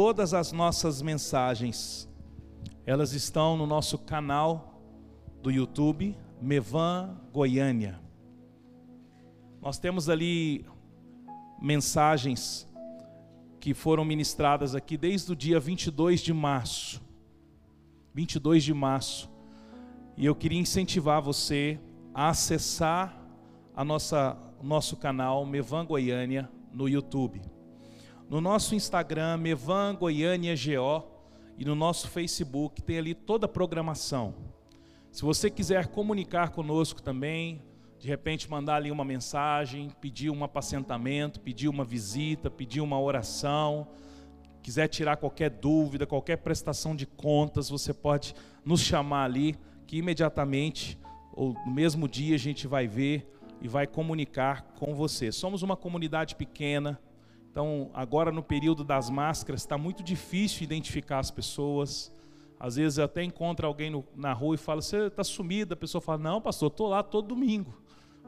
todas as nossas mensagens, elas estão no nosso canal do YouTube, Mevan Goiânia. Nós temos ali mensagens que foram ministradas aqui desde o dia 22 de março. 22 de março. E eu queria incentivar você a acessar a nossa, nosso canal Mevan Goiânia no YouTube. No nosso Instagram, Mevan Goiânia GO, e no nosso Facebook tem ali toda a programação. Se você quiser comunicar conosco também, de repente mandar ali uma mensagem, pedir um apacentamento, pedir uma visita, pedir uma oração, quiser tirar qualquer dúvida, qualquer prestação de contas, você pode nos chamar ali, que imediatamente ou no mesmo dia a gente vai ver e vai comunicar com você. Somos uma comunidade pequena, então agora no período das máscaras está muito difícil identificar as pessoas. Às vezes até encontro alguém no, na rua e falo, você está sumido? A pessoa fala, não, pastor, estou lá todo domingo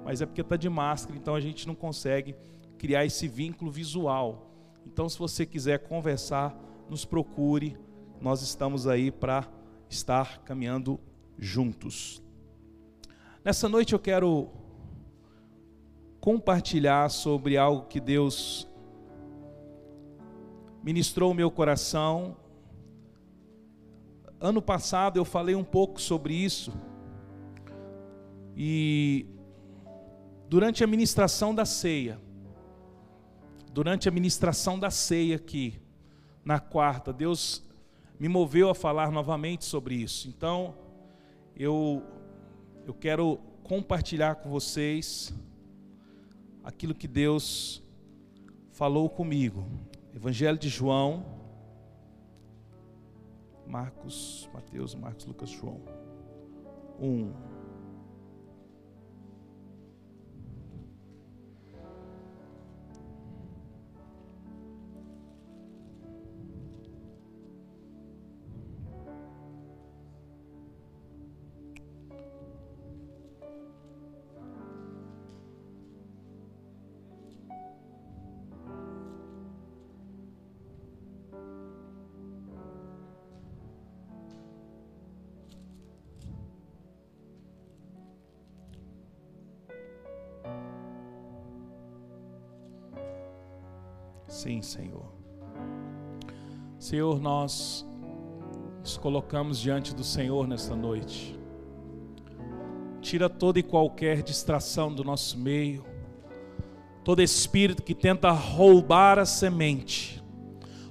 mas é porque está de máscara, então a gente não consegue criar esse vínculo visual. Então, se você quiser conversar, nos procure, nós estamos aí para estar caminhando juntos. Nessa noite eu quero compartilhar sobre algo que Deus ministrou o meu coração. Ano passado eu falei um pouco sobre isso. E durante a ministração da ceia, durante a ministração da ceia aqui, na quarta, Deus me moveu a falar novamente sobre isso. Então, eu, eu quero compartilhar com vocês aquilo que Deus falou comigo. Evangelho de João, Marcos, Mateus, Marcos, Lucas, João. 1. Um. Sim, Senhor. Senhor, nós nos colocamos diante do Senhor nesta noite. Tira toda e qualquer distração do nosso meio, todo espírito que tenta roubar a semente,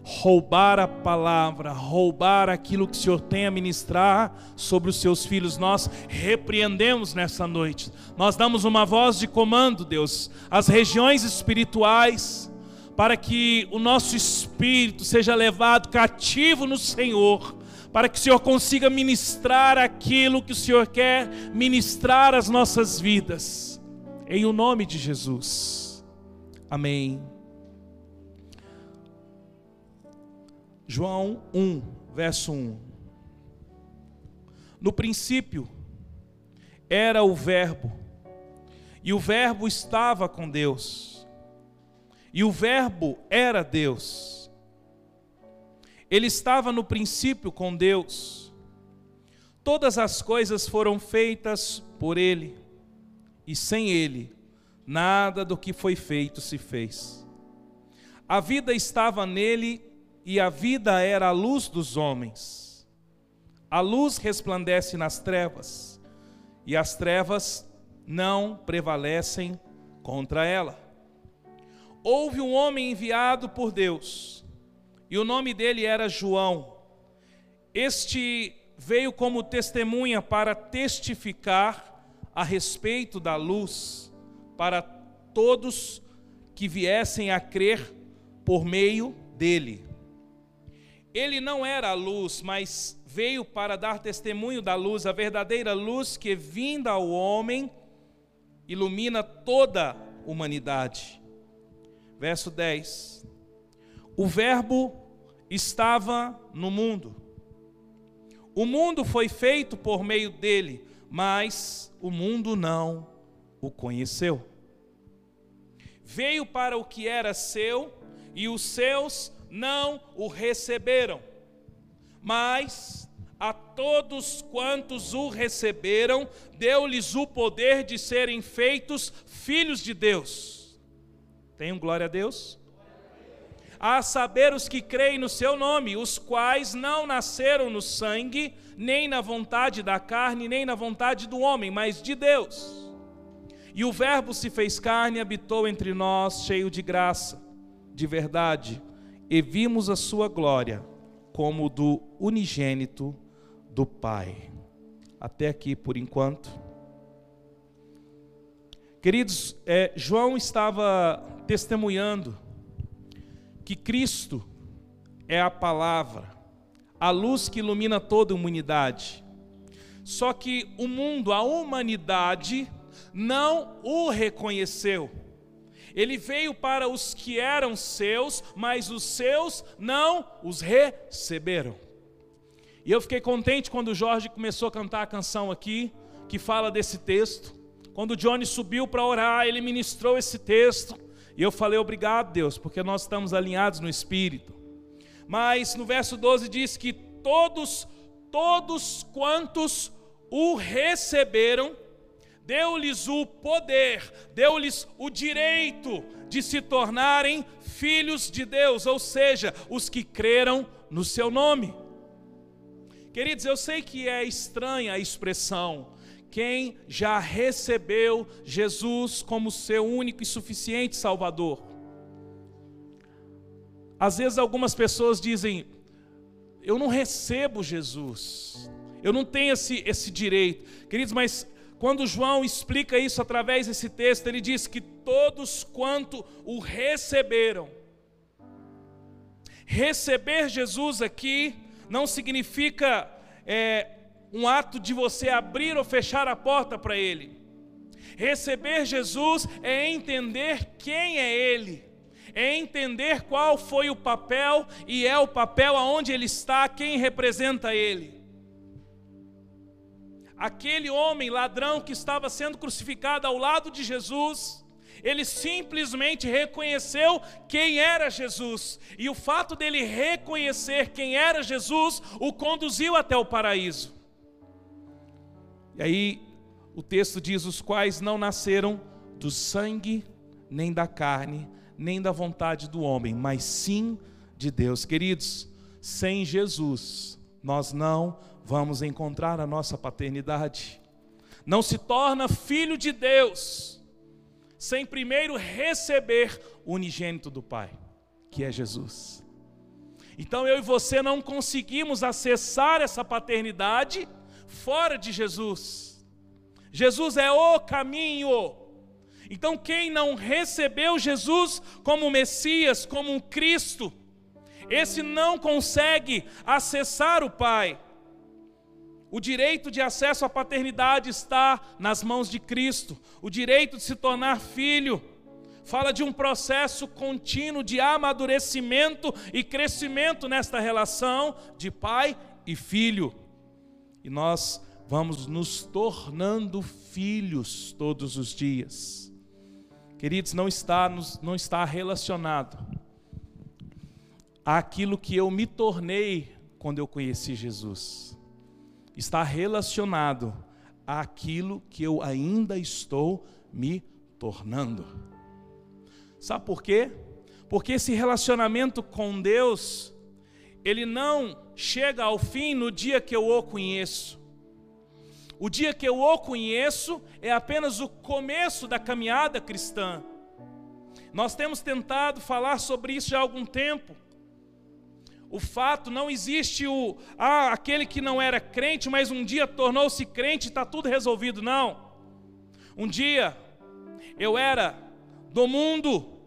roubar a palavra, roubar aquilo que o Senhor tem a ministrar sobre os seus filhos, nós repreendemos nessa noite. Nós damos uma voz de comando, Deus, às regiões espirituais para que o nosso espírito seja levado cativo no Senhor, para que o Senhor consiga ministrar aquilo que o Senhor quer ministrar às nossas vidas, em o nome de Jesus. Amém. João 1, verso 1. No princípio era o Verbo, e o Verbo estava com Deus e o Verbo era Deus. Ele estava no princípio com Deus. Todas as coisas foram feitas por Ele, e sem Ele, nada do que foi feito se fez. A vida estava nele, e a vida era a luz dos homens. A luz resplandece nas trevas, e as trevas não prevalecem contra ela houve um homem enviado por Deus, e o nome dele era João. Este veio como testemunha para testificar a respeito da luz, para todos que viessem a crer por meio dele. Ele não era a luz, mas veio para dar testemunho da luz, a verdadeira luz que, vinda ao homem, ilumina toda a humanidade. Verso 10: O Verbo estava no mundo, o mundo foi feito por meio dele, mas o mundo não o conheceu. Veio para o que era seu, e os seus não o receberam. Mas a todos quantos o receberam, deu-lhes o poder de serem feitos filhos de Deus. Tenham glória a Deus? A saber os que creem no seu nome, os quais não nasceram no sangue, nem na vontade da carne, nem na vontade do homem, mas de Deus. E o Verbo se fez carne e habitou entre nós, cheio de graça, de verdade, e vimos a sua glória como do unigênito do Pai. Até aqui por enquanto. Queridos, é, João estava testemunhando que Cristo é a palavra, a luz que ilumina toda a humanidade. Só que o mundo, a humanidade, não o reconheceu. Ele veio para os que eram seus, mas os seus não os receberam. E eu fiquei contente quando o Jorge começou a cantar a canção aqui, que fala desse texto. Quando o Johnny subiu para orar, ele ministrou esse texto. E eu falei, obrigado, Deus, porque nós estamos alinhados no Espírito. Mas no verso 12 diz que todos, todos quantos o receberam, deu-lhes o poder, deu-lhes o direito de se tornarem filhos de Deus, ou seja, os que creram no seu nome. Queridos, eu sei que é estranha a expressão, quem já recebeu Jesus como seu único e suficiente Salvador. Às vezes algumas pessoas dizem, eu não recebo Jesus, eu não tenho esse, esse direito. Queridos, mas quando João explica isso através desse texto, ele diz que todos quanto o receberam. Receber Jesus aqui não significa é, um ato de você abrir ou fechar a porta para Ele. Receber Jesus é entender quem é Ele, é entender qual foi o papel e é o papel aonde Ele está, quem representa Ele aquele homem ladrão que estava sendo crucificado ao lado de Jesus, ele simplesmente reconheceu quem era Jesus, e o fato dele reconhecer quem era Jesus o conduziu até o paraíso. E aí o texto diz: os quais não nasceram do sangue, nem da carne, nem da vontade do homem, mas sim de Deus. Queridos, sem Jesus nós não vamos encontrar a nossa paternidade. Não se torna filho de Deus sem primeiro receber o unigênito do Pai, que é Jesus. Então eu e você não conseguimos acessar essa paternidade fora de Jesus. Jesus é o caminho. Então quem não recebeu Jesus como Messias, como um Cristo, esse não consegue acessar o Pai. O direito de acesso à paternidade está nas mãos de Cristo. O direito de se tornar filho fala de um processo contínuo de amadurecimento e crescimento nesta relação de pai e filho. E nós vamos nos tornando filhos todos os dias. Queridos, não está, não está relacionado àquilo que eu me tornei quando eu conheci Jesus está relacionado àquilo que eu ainda estou me tornando. Sabe por quê? Porque esse relacionamento com Deus, ele não chega ao fim no dia que eu o conheço. O dia que eu o conheço é apenas o começo da caminhada cristã. Nós temos tentado falar sobre isso já há algum tempo. O fato não existe o ah, aquele que não era crente, mas um dia tornou-se crente está tudo resolvido. Não. Um dia eu era do mundo,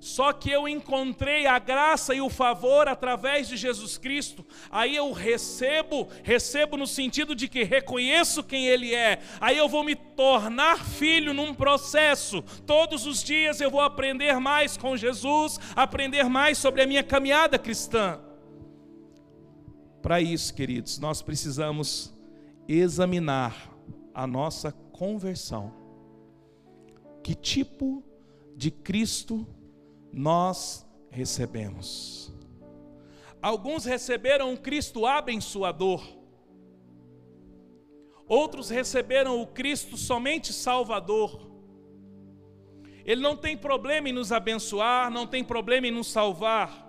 só que eu encontrei a graça e o favor através de Jesus Cristo. Aí eu recebo, recebo no sentido de que reconheço quem Ele é. Aí eu vou me tornar filho num processo. Todos os dias eu vou aprender mais com Jesus, aprender mais sobre a minha caminhada cristã. Para isso, queridos, nós precisamos examinar a nossa conversão. Que tipo de Cristo nós recebemos. Alguns receberam o Cristo abençoador, outros receberam o Cristo somente Salvador. Ele não tem problema em nos abençoar, não tem problema em nos salvar,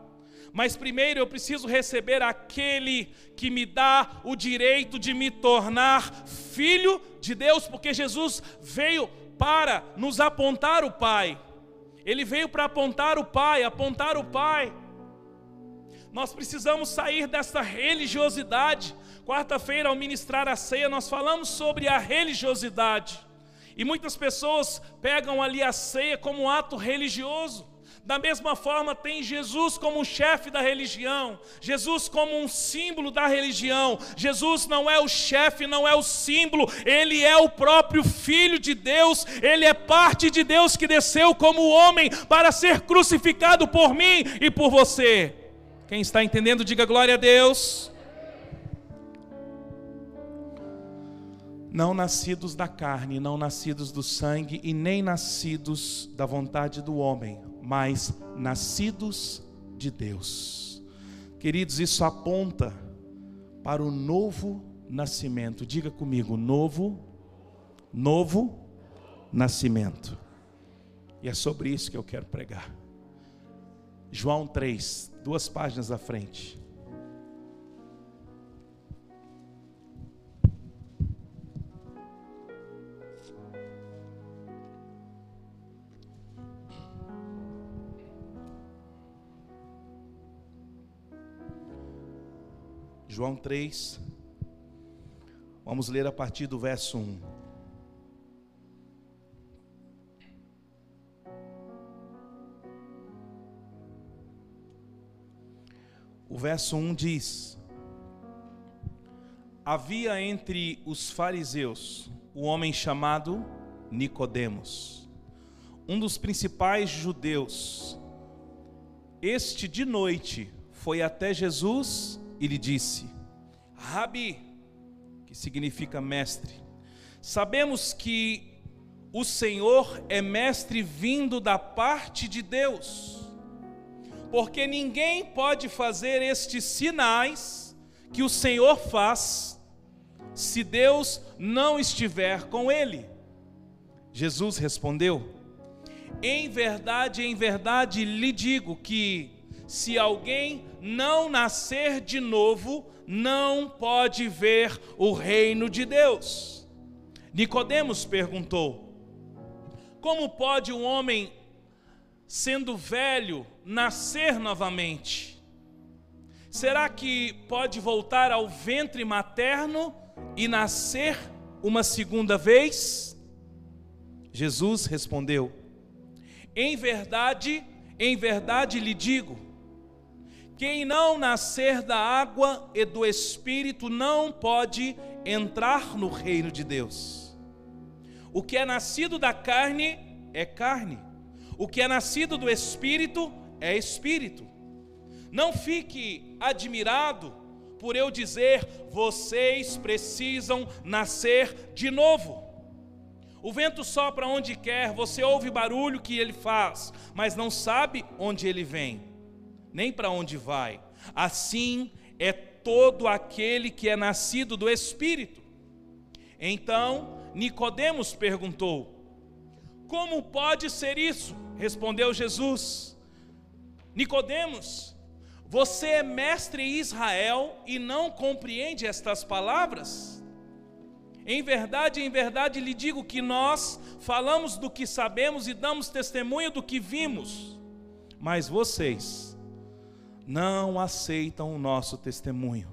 mas primeiro eu preciso receber aquele que me dá o direito de me tornar filho de Deus, porque Jesus veio para nos apontar o Pai. Ele veio para apontar o Pai, apontar o Pai. Nós precisamos sair dessa religiosidade. Quarta-feira, ao ministrar a ceia, nós falamos sobre a religiosidade. E muitas pessoas pegam ali a ceia como um ato religioso. Da mesma forma, tem Jesus como chefe da religião, Jesus como um símbolo da religião. Jesus não é o chefe, não é o símbolo, ele é o próprio Filho de Deus, ele é parte de Deus que desceu como homem para ser crucificado por mim e por você. Quem está entendendo, diga glória a Deus. Não nascidos da carne, não nascidos do sangue e nem nascidos da vontade do homem, mas nascidos de Deus. Queridos, isso aponta para o novo nascimento. Diga comigo, novo, novo nascimento. E é sobre isso que eu quero pregar. João 3, duas páginas à frente. João 3, vamos ler a partir do verso 1. O verso 1 diz: Havia entre os fariseus um homem chamado Nicodemos, um dos principais judeus. Este de noite foi até Jesus e lhe disse: Rabi, que significa mestre, sabemos que o Senhor é mestre vindo da parte de Deus, porque ninguém pode fazer estes sinais que o Senhor faz se Deus não estiver com ele. Jesus respondeu: Em verdade, em verdade lhe digo que se alguém não nascer de novo, não pode ver o reino de Deus. Nicodemos perguntou: Como pode um homem sendo velho nascer novamente? Será que pode voltar ao ventre materno e nascer uma segunda vez? Jesus respondeu: Em verdade, em verdade lhe digo, quem não nascer da água e do espírito não pode entrar no reino de Deus. O que é nascido da carne é carne, o que é nascido do espírito é espírito. Não fique admirado por eu dizer, vocês precisam nascer de novo. O vento sopra onde quer, você ouve barulho que ele faz, mas não sabe onde ele vem nem para onde vai. Assim é todo aquele que é nascido do Espírito. Então Nicodemos perguntou: Como pode ser isso? Respondeu Jesus. Nicodemos, você é mestre em Israel e não compreende estas palavras? Em verdade, em verdade lhe digo que nós falamos do que sabemos e damos testemunho do que vimos, mas vocês não aceitam o nosso testemunho.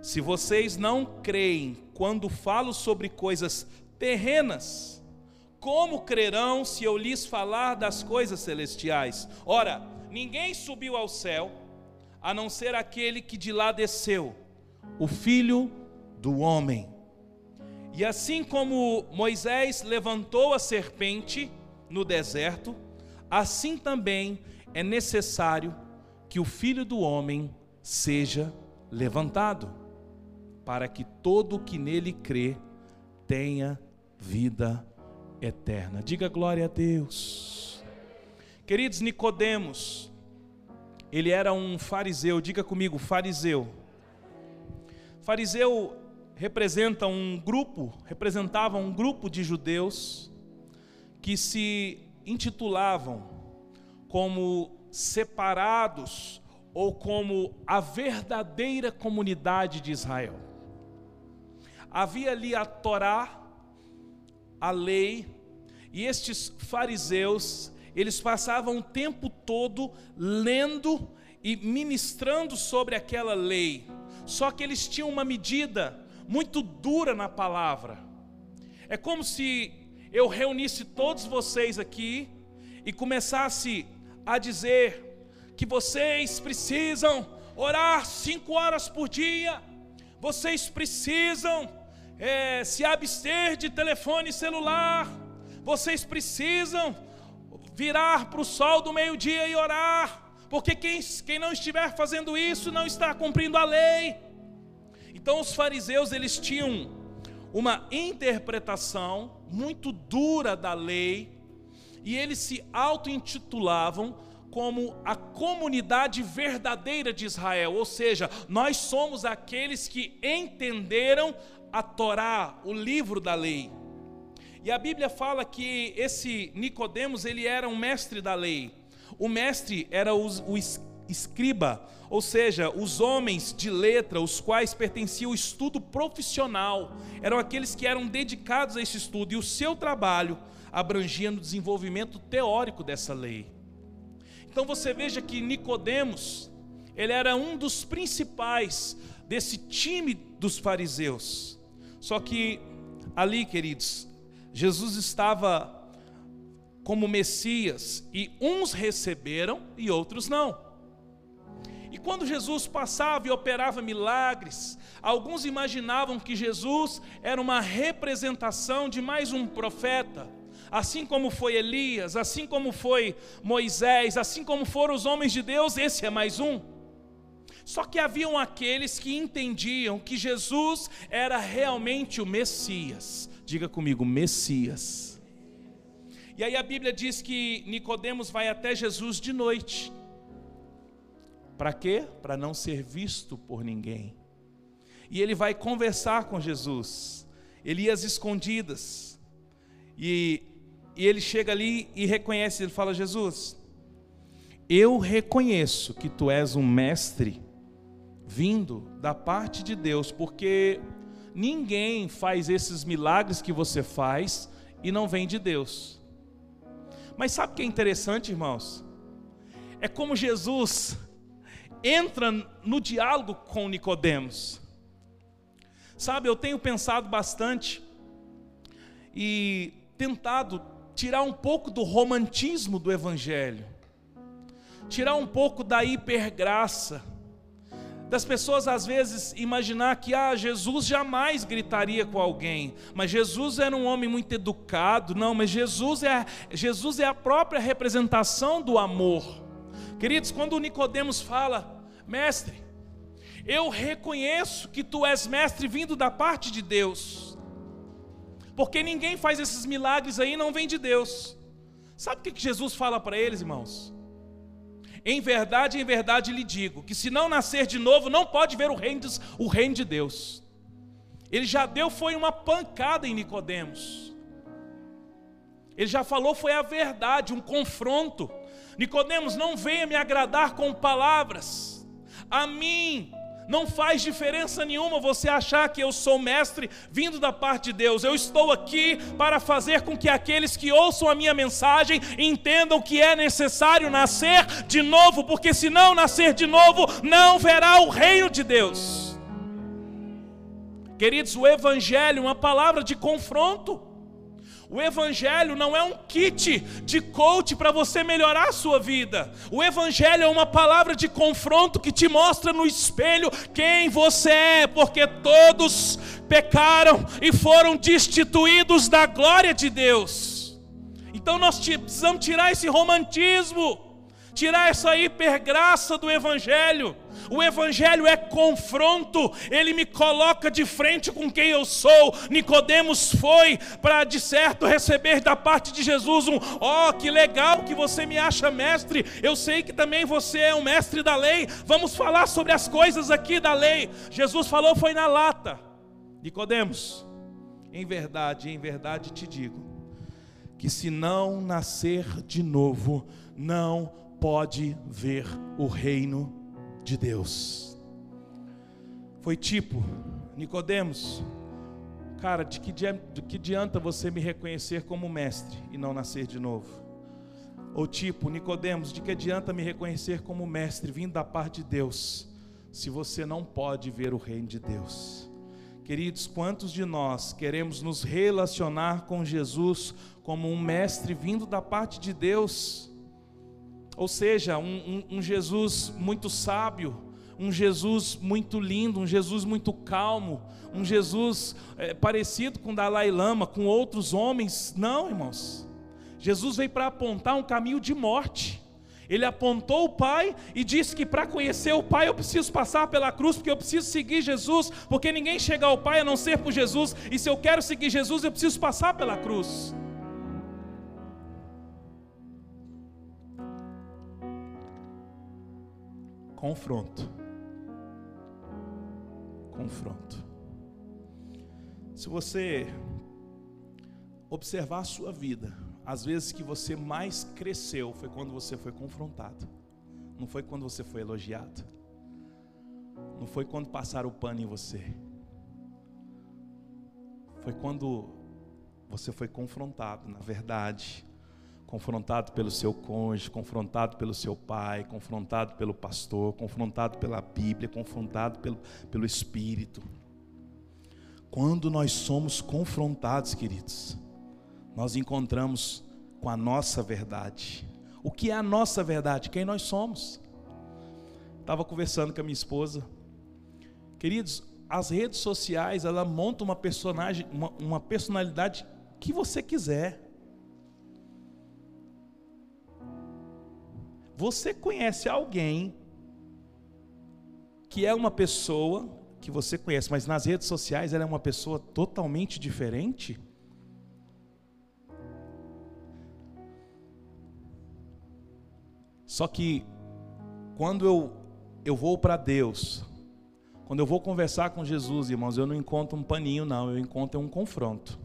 Se vocês não creem quando falo sobre coisas terrenas, como crerão se eu lhes falar das coisas celestiais? Ora, ninguém subiu ao céu, a não ser aquele que de lá desceu, o Filho do Homem. E assim como Moisés levantou a serpente no deserto, assim também é necessário que o filho do homem seja levantado, para que todo o que nele crê tenha vida eterna. Diga glória a Deus. Queridos Nicodemos, ele era um fariseu, diga comigo, fariseu. Fariseu representa um grupo, representava um grupo de judeus que se intitulavam como separados ou como a verdadeira comunidade de Israel. Havia ali a Torá, a lei, e estes fariseus, eles passavam o tempo todo lendo e ministrando sobre aquela lei. Só que eles tinham uma medida muito dura na palavra. É como se eu reunisse todos vocês aqui e começasse a dizer que vocês precisam orar cinco horas por dia, vocês precisam é, se abster de telefone celular, vocês precisam virar para o sol do meio-dia e orar, porque quem, quem não estiver fazendo isso não está cumprindo a lei. Então os fariseus eles tinham uma interpretação muito dura da lei e eles se auto-intitulavam como a comunidade verdadeira de Israel, ou seja, nós somos aqueles que entenderam a Torá, o livro da lei. E a Bíblia fala que esse Nicodemos, ele era um mestre da lei. O mestre era o, o escriba, ou seja, os homens de letra, os quais pertenciam ao estudo profissional, eram aqueles que eram dedicados a esse estudo, e o seu trabalho abrangia no desenvolvimento teórico dessa lei. Então você veja que Nicodemos, ele era um dos principais desse time dos fariseus. Só que ali, queridos, Jesus estava como Messias e uns receberam e outros não. E quando Jesus passava e operava milagres, alguns imaginavam que Jesus era uma representação de mais um profeta, assim como foi Elias, assim como foi Moisés, assim como foram os homens de Deus, esse é mais um. Só que haviam aqueles que entendiam que Jesus era realmente o Messias. Diga comigo, Messias. E aí a Bíblia diz que Nicodemos vai até Jesus de noite. Para quê? Para não ser visto por ninguém. E ele vai conversar com Jesus. Ele ia às escondidas. E, e ele chega ali e reconhece, ele fala: Jesus, eu reconheço que tu és um mestre vindo da parte de Deus, porque ninguém faz esses milagres que você faz e não vem de Deus. Mas sabe o que é interessante, irmãos? É como Jesus entra no diálogo com Nicodemos. Sabe, eu tenho pensado bastante e tentado tirar um pouco do romantismo do evangelho. Tirar um pouco da hipergraça das pessoas às vezes imaginar que ah, Jesus jamais gritaria com alguém, mas Jesus era um homem muito educado. Não, mas Jesus é, Jesus é a própria representação do amor. Queridos, quando Nicodemos fala, mestre, eu reconheço que tu és mestre vindo da parte de Deus. Porque ninguém faz esses milagres aí não vem de Deus. Sabe o que Jesus fala para eles, irmãos? Em verdade, em verdade lhe digo, que se não nascer de novo, não pode ver o reino de, o reino de Deus. Ele já deu foi uma pancada em Nicodemos. Ele já falou foi a verdade, um confronto. Nicodemos, não venha me agradar com palavras. A mim não faz diferença nenhuma você achar que eu sou mestre vindo da parte de Deus. Eu estou aqui para fazer com que aqueles que ouçam a minha mensagem entendam que é necessário nascer de novo, porque se não nascer de novo, não verá o reino de Deus. Queridos, o Evangelho é uma palavra de confronto. O Evangelho não é um kit de coach para você melhorar a sua vida. O Evangelho é uma palavra de confronto que te mostra no espelho quem você é, porque todos pecaram e foram destituídos da glória de Deus. Então nós precisamos tirar esse romantismo. tirar essa hipergraça do Evangelho. O Evangelho é confronto, ele me coloca de frente com quem eu sou. Nicodemos foi para de certo receber da parte de Jesus um: ó, oh, que legal que você me acha mestre. Eu sei que também você é um mestre da lei. Vamos falar sobre as coisas aqui da lei. Jesus falou, foi na lata. Nicodemos, em verdade, em verdade te digo, que se não nascer de novo, não pode ver o reino de Deus. Foi tipo, Nicodemos, cara, de que, de que adianta você me reconhecer como mestre e não nascer de novo? Ou tipo, Nicodemos, de que adianta me reconhecer como mestre vindo da parte de Deus, se você não pode ver o reino de Deus? Queridos, quantos de nós queremos nos relacionar com Jesus como um mestre vindo da parte de Deus? Ou seja, um, um, um Jesus muito sábio, um Jesus muito lindo, um Jesus muito calmo, um Jesus é, parecido com Dalai Lama, com outros homens. Não, irmãos. Jesus veio para apontar um caminho de morte. Ele apontou o Pai e disse que para conhecer o Pai eu preciso passar pela cruz, porque eu preciso seguir Jesus, porque ninguém chega ao Pai a não ser por Jesus, e se eu quero seguir Jesus eu preciso passar pela cruz. Confronto. Confronto. Se você observar a sua vida, as vezes que você mais cresceu foi quando você foi confrontado, não foi quando você foi elogiado, não foi quando passaram o pano em você, foi quando você foi confrontado, na verdade, confrontado pelo seu cônjuge, confrontado pelo seu pai, confrontado pelo pastor, confrontado pela Bíblia, confrontado pelo, pelo Espírito. Quando nós somos confrontados, queridos, nós encontramos com a nossa verdade. O que é a nossa verdade? Quem nós somos? Estava conversando com a minha esposa. Queridos, as redes sociais, ela monta uma personagem, uma, uma personalidade que você quiser. Você conhece alguém que é uma pessoa que você conhece, mas nas redes sociais ela é uma pessoa totalmente diferente? Só que quando eu eu vou para Deus, quando eu vou conversar com Jesus, irmãos, eu não encontro um paninho não, eu encontro um confronto.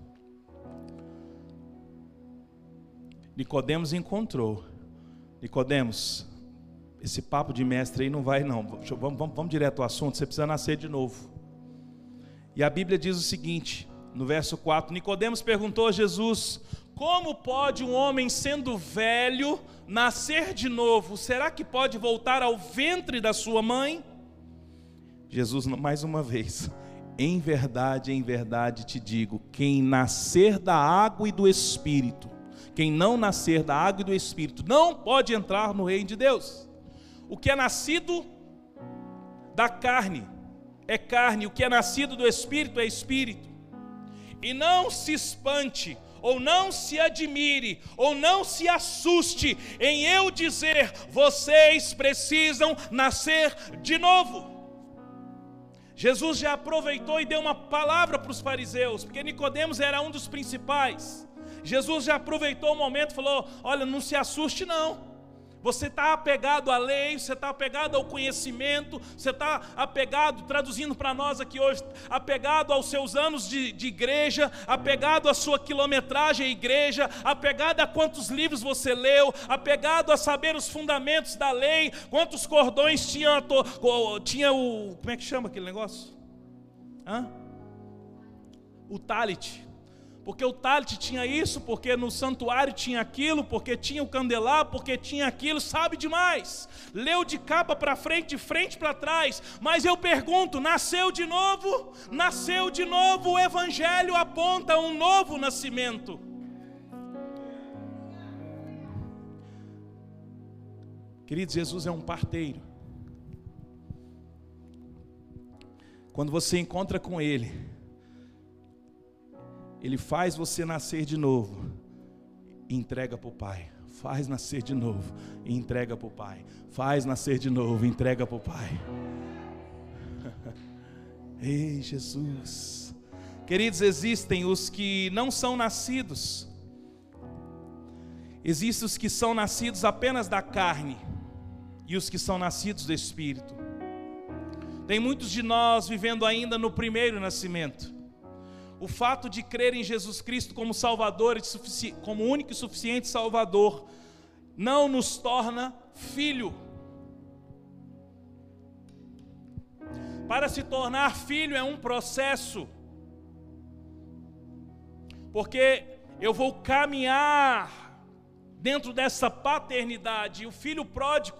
Nicodemos encontrou. Nicodemos, esse papo de mestre aí não vai não. Vamos, vamos, vamos direto ao assunto, você precisa nascer de novo. E a Bíblia diz o seguinte, no verso 4, Nicodemos perguntou a Jesus: Como pode um homem sendo velho nascer de novo? Será que pode voltar ao ventre da sua mãe? Jesus, mais uma vez, em verdade, em verdade te digo: quem nascer da água e do espírito quem não nascer da água e do espírito não pode entrar no reino de Deus. O que é nascido da carne é carne, o que é nascido do espírito é espírito. E não se espante, ou não se admire, ou não se assuste em eu dizer: vocês precisam nascer de novo. Jesus já aproveitou e deu uma palavra para os fariseus, porque Nicodemos era um dos principais. Jesus já aproveitou o momento e falou: Olha, não se assuste, não. Você está apegado à lei, você está apegado ao conhecimento, você está apegado, traduzindo para nós aqui hoje, apegado aos seus anos de, de, igreja, apegado à sua quilometragem à igreja, apegado a quantos livros você leu, apegado a saber os fundamentos da lei, quantos cordões tinha, tinha o. Como é que chama aquele negócio? Hã? O talit porque o talit tinha isso, porque no santuário tinha aquilo, porque tinha o candelabro, porque tinha aquilo, sabe demais. Leu de capa para frente, de frente para trás. Mas eu pergunto: nasceu de novo? Nasceu de novo, o Evangelho aponta um novo nascimento. Queridos, Jesus é um parteiro. Quando você encontra com Ele, ele faz você nascer de novo e entrega para o Pai. faz nascer de novo e entrega para o Pai. Faz nascer de novo e entrega para o Pai. Ei, Jesus. Queridos, existem os que não são nascidos, existem os que são nascidos apenas da carne e os que são nascidos do Espírito. Tem muitos de nós vivendo ainda no primeiro nascimento. O fato de crer em Jesus Cristo como Salvador, como único e suficiente Salvador, não nos torna filho. Para se tornar filho é um processo, porque eu vou caminhar dentro dessa paternidade. O filho pródigo,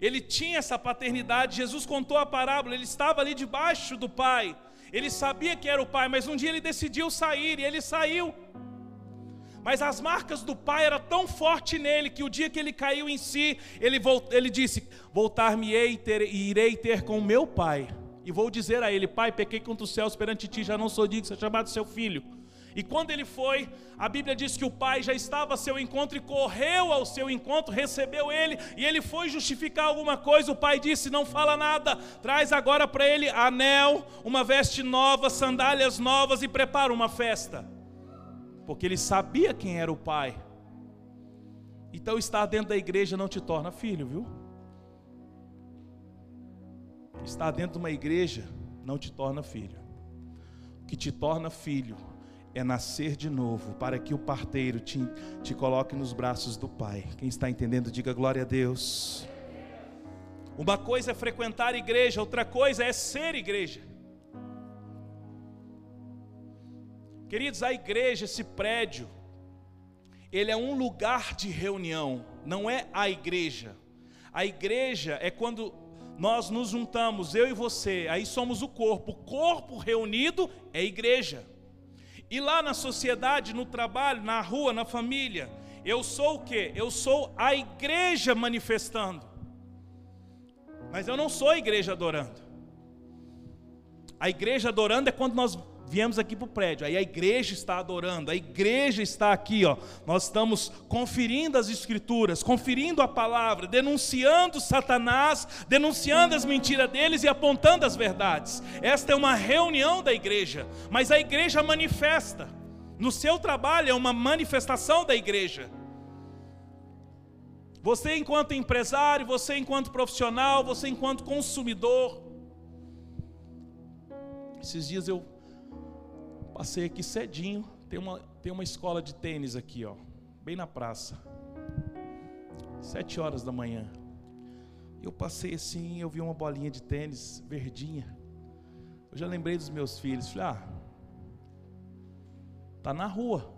ele tinha essa paternidade. Jesus contou a parábola, ele estava ali debaixo do pai ele sabia que era o pai, mas um dia ele decidiu sair e ele saiu. Mas as marcas do pai eram tão fortes nele que o dia que ele caiu em si, ele, ele disse: Voltar-me-ei e irei ter com meu pai. E vou dizer a ele: Pai, pequei contra os céus perante ti, já não sou digno de ser chamado seu filho. E quando ele foi, a Bíblia diz que o pai já estava a seu encontro e correu ao seu encontro, recebeu ele e ele foi justificar alguma coisa. O pai disse: Não fala nada, traz agora para ele anel, uma veste nova, sandálias novas e prepara uma festa. Porque ele sabia quem era o pai. Então, estar dentro da igreja não te torna filho, viu? Estar dentro de uma igreja não te torna filho. O que te torna filho é nascer de novo, para que o parteiro te, te coloque nos braços do Pai. Quem está entendendo, diga glória a Deus. Uma coisa é frequentar igreja, outra coisa é ser igreja. Queridos, a igreja, esse prédio, ele é um lugar de reunião, não é a igreja. A igreja é quando nós nos juntamos, eu e você, aí somos o corpo. O corpo reunido é igreja. E lá na sociedade, no trabalho, na rua, na família, eu sou o que? Eu sou a igreja manifestando. Mas eu não sou a igreja adorando. A igreja adorando é quando nós viemos aqui para o prédio, aí a igreja está adorando, a igreja está aqui, ó. Nós estamos conferindo as escrituras, conferindo a palavra, denunciando Satanás, denunciando as mentiras deles e apontando as verdades. Esta é uma reunião da igreja, mas a igreja manifesta. No seu trabalho é uma manifestação da igreja. Você enquanto empresário, você enquanto profissional, você enquanto consumidor. Esses dias eu Passei aqui cedinho, tem uma, tem uma escola de tênis aqui, ó, bem na praça. Sete horas da manhã. Eu passei assim, eu vi uma bolinha de tênis verdinha. Eu já lembrei dos meus filhos. Falei, ah, tá na rua.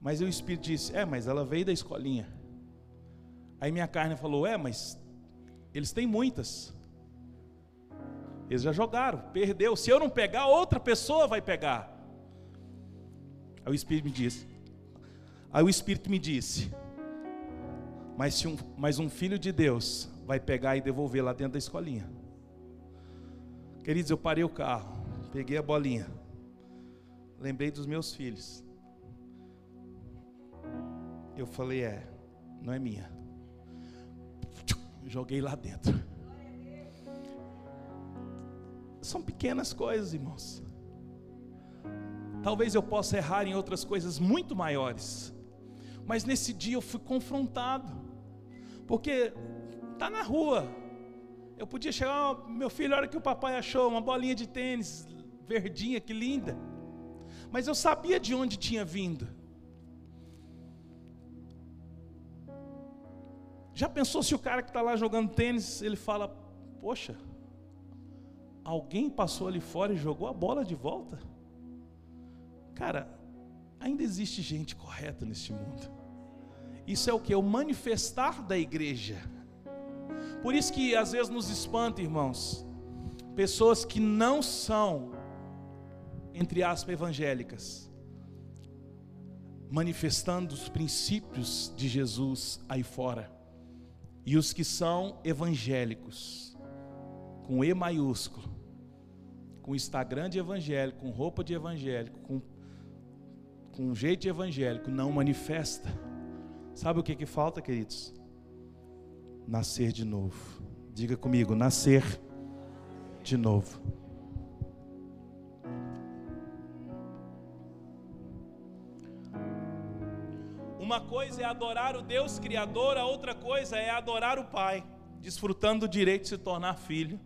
Mas o Espírito disse, é, mas ela veio da escolinha. Aí minha carne falou, é, mas eles têm muitas. Eles já jogaram, perdeu. Se eu não pegar, outra pessoa vai pegar. Aí o Espírito me disse. Aí o Espírito me disse. Mas, se um, mas um filho de Deus vai pegar e devolver lá dentro da escolinha. Queridos, eu parei o carro, peguei a bolinha, lembrei dos meus filhos. Eu falei, é, não é minha. Joguei lá dentro. São pequenas coisas, irmãos. Talvez eu possa errar em outras coisas muito maiores. Mas nesse dia eu fui confrontado. Porque tá na rua. Eu podia chegar, oh, meu filho, olha que o papai achou uma bolinha de tênis verdinha, que linda. Mas eu sabia de onde tinha vindo. Já pensou se o cara que está lá jogando tênis, ele fala, poxa, alguém passou ali fora e jogou a bola de volta? Cara, ainda existe gente correta neste mundo. Isso é o que? O manifestar da igreja. Por isso que às vezes nos espanta, irmãos, pessoas que não são, entre aspas, evangélicas, manifestando os princípios de Jesus aí fora, e os que são evangélicos, com E maiúsculo, com Instagram de evangélico, com roupa de evangélico, com, com jeito de evangélico, não manifesta. Sabe o que, que falta, queridos? Nascer de novo. Diga comigo, nascer de novo. Uma coisa é adorar o Deus Criador, a outra coisa é adorar o Pai, desfrutando do direito de se tornar filho.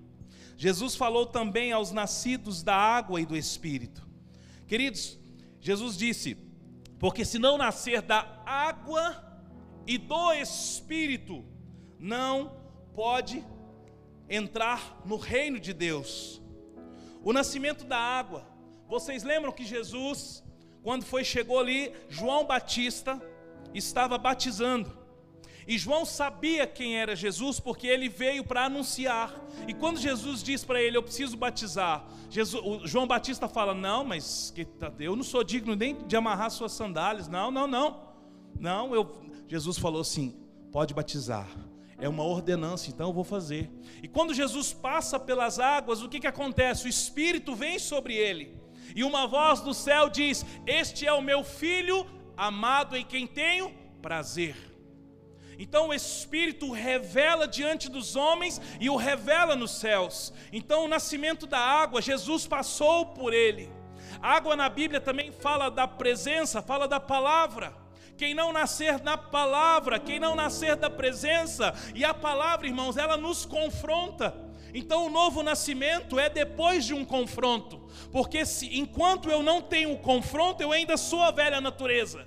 Jesus falou também aos nascidos da água e do Espírito. Queridos, Jesus disse: Porque se não nascer da água e do Espírito, não pode entrar no reino de Deus. O nascimento da água. Vocês lembram que Jesus, quando foi chegou ali, João Batista estava batizando. E João sabia quem era Jesus porque ele veio para anunciar. E quando Jesus diz para ele, eu preciso batizar, Jesus, João Batista fala: Não, mas eu não sou digno nem de amarrar suas sandálias. Não, não, não. Não, eu, Jesus falou assim: Pode batizar. É uma ordenança, então eu vou fazer. E quando Jesus passa pelas águas, o que, que acontece? O Espírito vem sobre ele. E uma voz do céu diz: Este é o meu filho amado em quem tenho prazer. Então o Espírito revela diante dos homens e o revela nos céus. Então o nascimento da água, Jesus passou por ele. A água na Bíblia também fala da presença, fala da palavra. Quem não nascer na palavra, quem não nascer da presença, e a palavra, irmãos, ela nos confronta. Então o novo nascimento é depois de um confronto, porque se enquanto eu não tenho o confronto, eu ainda sou a velha natureza.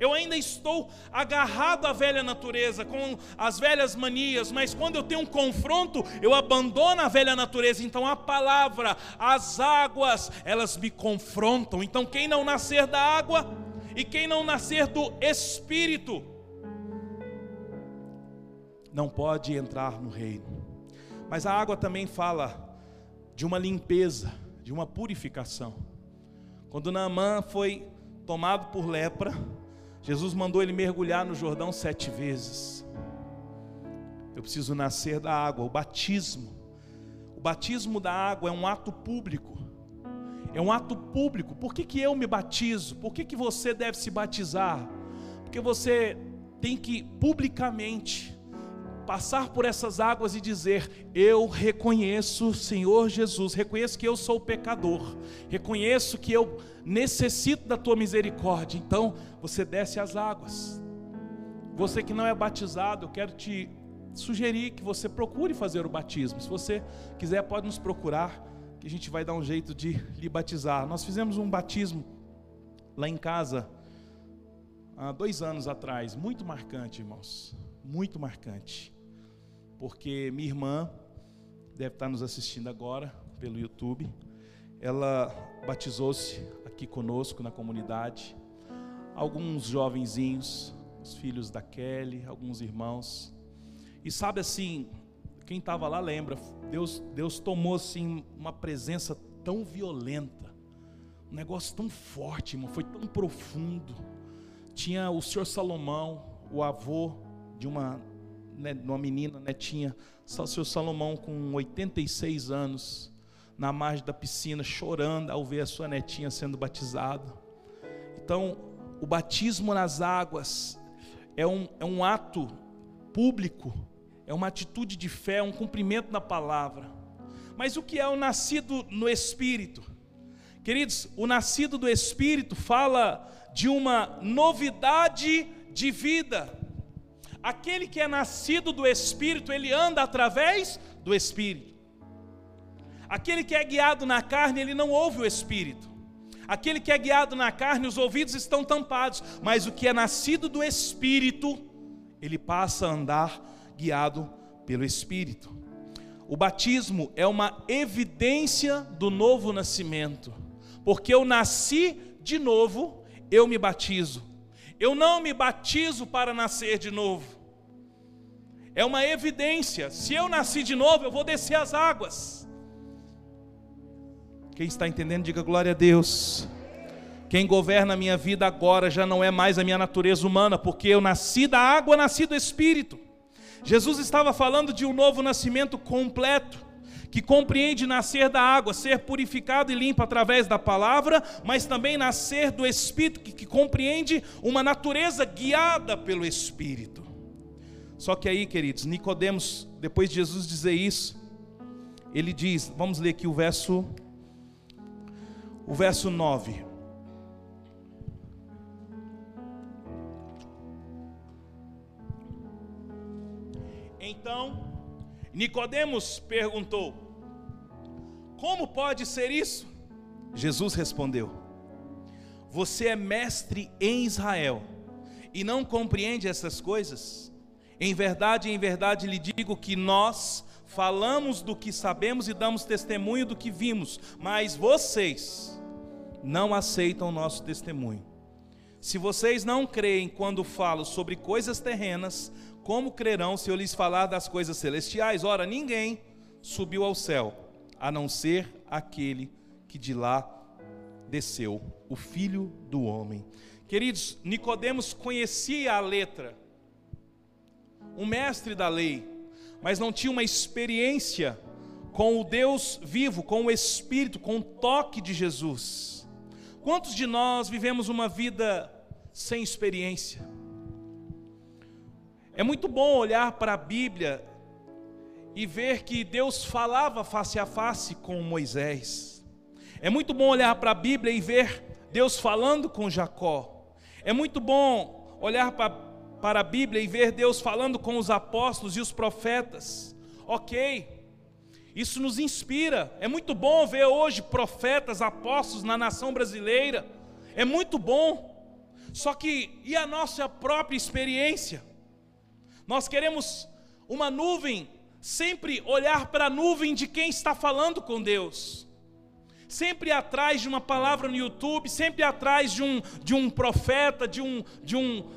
Eu ainda estou agarrado à velha natureza, com as velhas manias, mas quando eu tenho um confronto, eu abandono a velha natureza. Então a palavra, as águas, elas me confrontam. Então quem não nascer da água e quem não nascer do espírito, não pode entrar no reino. Mas a água também fala de uma limpeza, de uma purificação. Quando Naamã foi tomado por lepra, Jesus mandou ele mergulhar no Jordão sete vezes. Eu preciso nascer da água, o batismo. O batismo da água é um ato público. É um ato público. Por que, que eu me batizo? Por que, que você deve se batizar? Porque você tem que publicamente passar por essas águas e dizer: Eu reconheço, Senhor Jesus, reconheço que eu sou pecador, reconheço que eu necessito da tua misericórdia. Então, você desce as águas. Você que não é batizado, eu quero te sugerir que você procure fazer o batismo. Se você quiser, pode nos procurar, que a gente vai dar um jeito de lhe batizar. Nós fizemos um batismo lá em casa há dois anos atrás, muito marcante, irmãos, muito marcante, porque minha irmã deve estar nos assistindo agora pelo YouTube. Ela batizou-se aqui conosco na comunidade. Alguns jovenzinhos, os filhos da Kelly, alguns irmãos. E sabe assim, quem estava lá lembra, Deus, Deus tomou assim uma presença tão violenta, um negócio tão forte, irmão, foi tão profundo. Tinha o senhor Salomão, o avô de uma, né, uma menina netinha, o senhor Salomão com 86 anos na margem da piscina, chorando ao ver a sua netinha sendo batizada. Então, o batismo nas águas é um, é um ato público, é uma atitude de fé, é um cumprimento da palavra. Mas o que é o nascido no Espírito? Queridos, o nascido do Espírito fala de uma novidade de vida. Aquele que é nascido do Espírito, ele anda através do Espírito. Aquele que é guiado na carne, ele não ouve o Espírito. Aquele que é guiado na carne, os ouvidos estão tampados, mas o que é nascido do Espírito, ele passa a andar guiado pelo Espírito. O batismo é uma evidência do novo nascimento, porque eu nasci de novo, eu me batizo. Eu não me batizo para nascer de novo. É uma evidência. Se eu nasci de novo, eu vou descer as águas. Quem está entendendo, diga glória a Deus. Quem governa a minha vida agora já não é mais a minha natureza humana, porque eu nasci da água, nasci do Espírito. Jesus estava falando de um novo nascimento completo, que compreende nascer da água, ser purificado e limpo através da palavra, mas também nascer do Espírito, que, que compreende uma natureza guiada pelo Espírito. Só que aí, queridos, Nicodemos, depois de Jesus dizer isso, ele diz, vamos ler aqui o verso o verso 9. Então, Nicodemos perguntou: Como pode ser isso? Jesus respondeu: Você é mestre em Israel e não compreende essas coisas? Em verdade, em verdade lhe digo que nós falamos do que sabemos e damos testemunho do que vimos, mas vocês não aceitam o nosso testemunho. Se vocês não creem quando falo sobre coisas terrenas, como crerão se eu lhes falar das coisas celestiais? Ora, ninguém subiu ao céu, a não ser aquele que de lá desceu, o filho do homem. Queridos, Nicodemos conhecia a letra, o mestre da lei, mas não tinha uma experiência com o Deus vivo, com o Espírito, com o toque de Jesus. Quantos de nós vivemos uma vida sem experiência? É muito bom olhar para a Bíblia e ver que Deus falava face a face com Moisés. É muito bom olhar para a Bíblia e ver Deus falando com Jacó. É muito bom olhar para, a Bíblia e ver Deus falando com os apóstolos e os profetas. Ok, isso nos inspira. É muito bom ver hoje profetas, apóstolos na nação brasileira. É muito bom. Só que e a nossa própria experiência? Nós queremos uma nuvem, sempre olhar para a nuvem de quem está falando com Deus. Sempre atrás de uma palavra no YouTube, sempre atrás de um, de um profeta, de um, de um,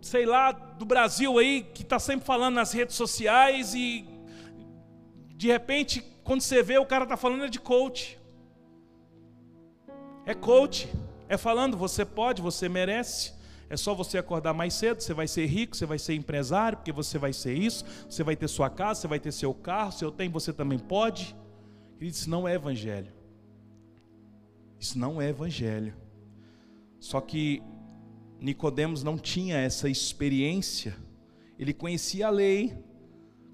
sei lá, do Brasil aí, que está sempre falando nas redes sociais e de repente, quando você vê, o cara está falando é de coach. É coach. É falando, você pode, você merece. É só você acordar mais cedo, você vai ser rico, você vai ser empresário, porque você vai ser isso, você vai ter sua casa, você vai ter seu carro, se eu tenho, você também pode. Isso não é evangelho. Isso não é evangelho. Só que Nicodemos não tinha essa experiência. Ele conhecia a lei,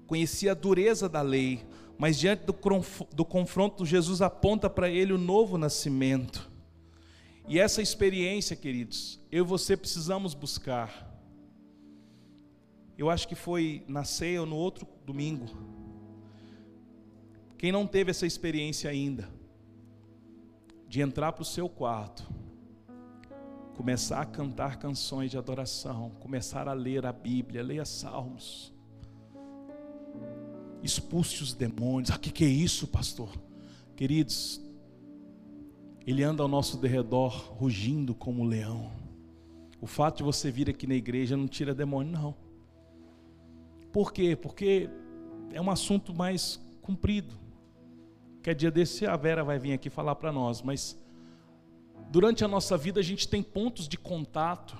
conhecia a dureza da lei, mas diante do, do confronto, Jesus aponta para ele o novo nascimento. E essa experiência, queridos, eu e você precisamos buscar. Eu acho que foi na ceia ou no outro domingo. Quem não teve essa experiência ainda, de entrar para o seu quarto, começar a cantar canções de adoração, começar a ler a Bíblia, leia Salmos, expulse os demônios. Ah, o que, que é isso, pastor? Queridos, ele anda ao nosso derredor rugindo como um leão. O fato de você vir aqui na igreja não tira demônio, não. Por quê? Porque é um assunto mais comprido. Quer dia desse a Vera vai vir aqui falar para nós, mas durante a nossa vida a gente tem pontos de contato,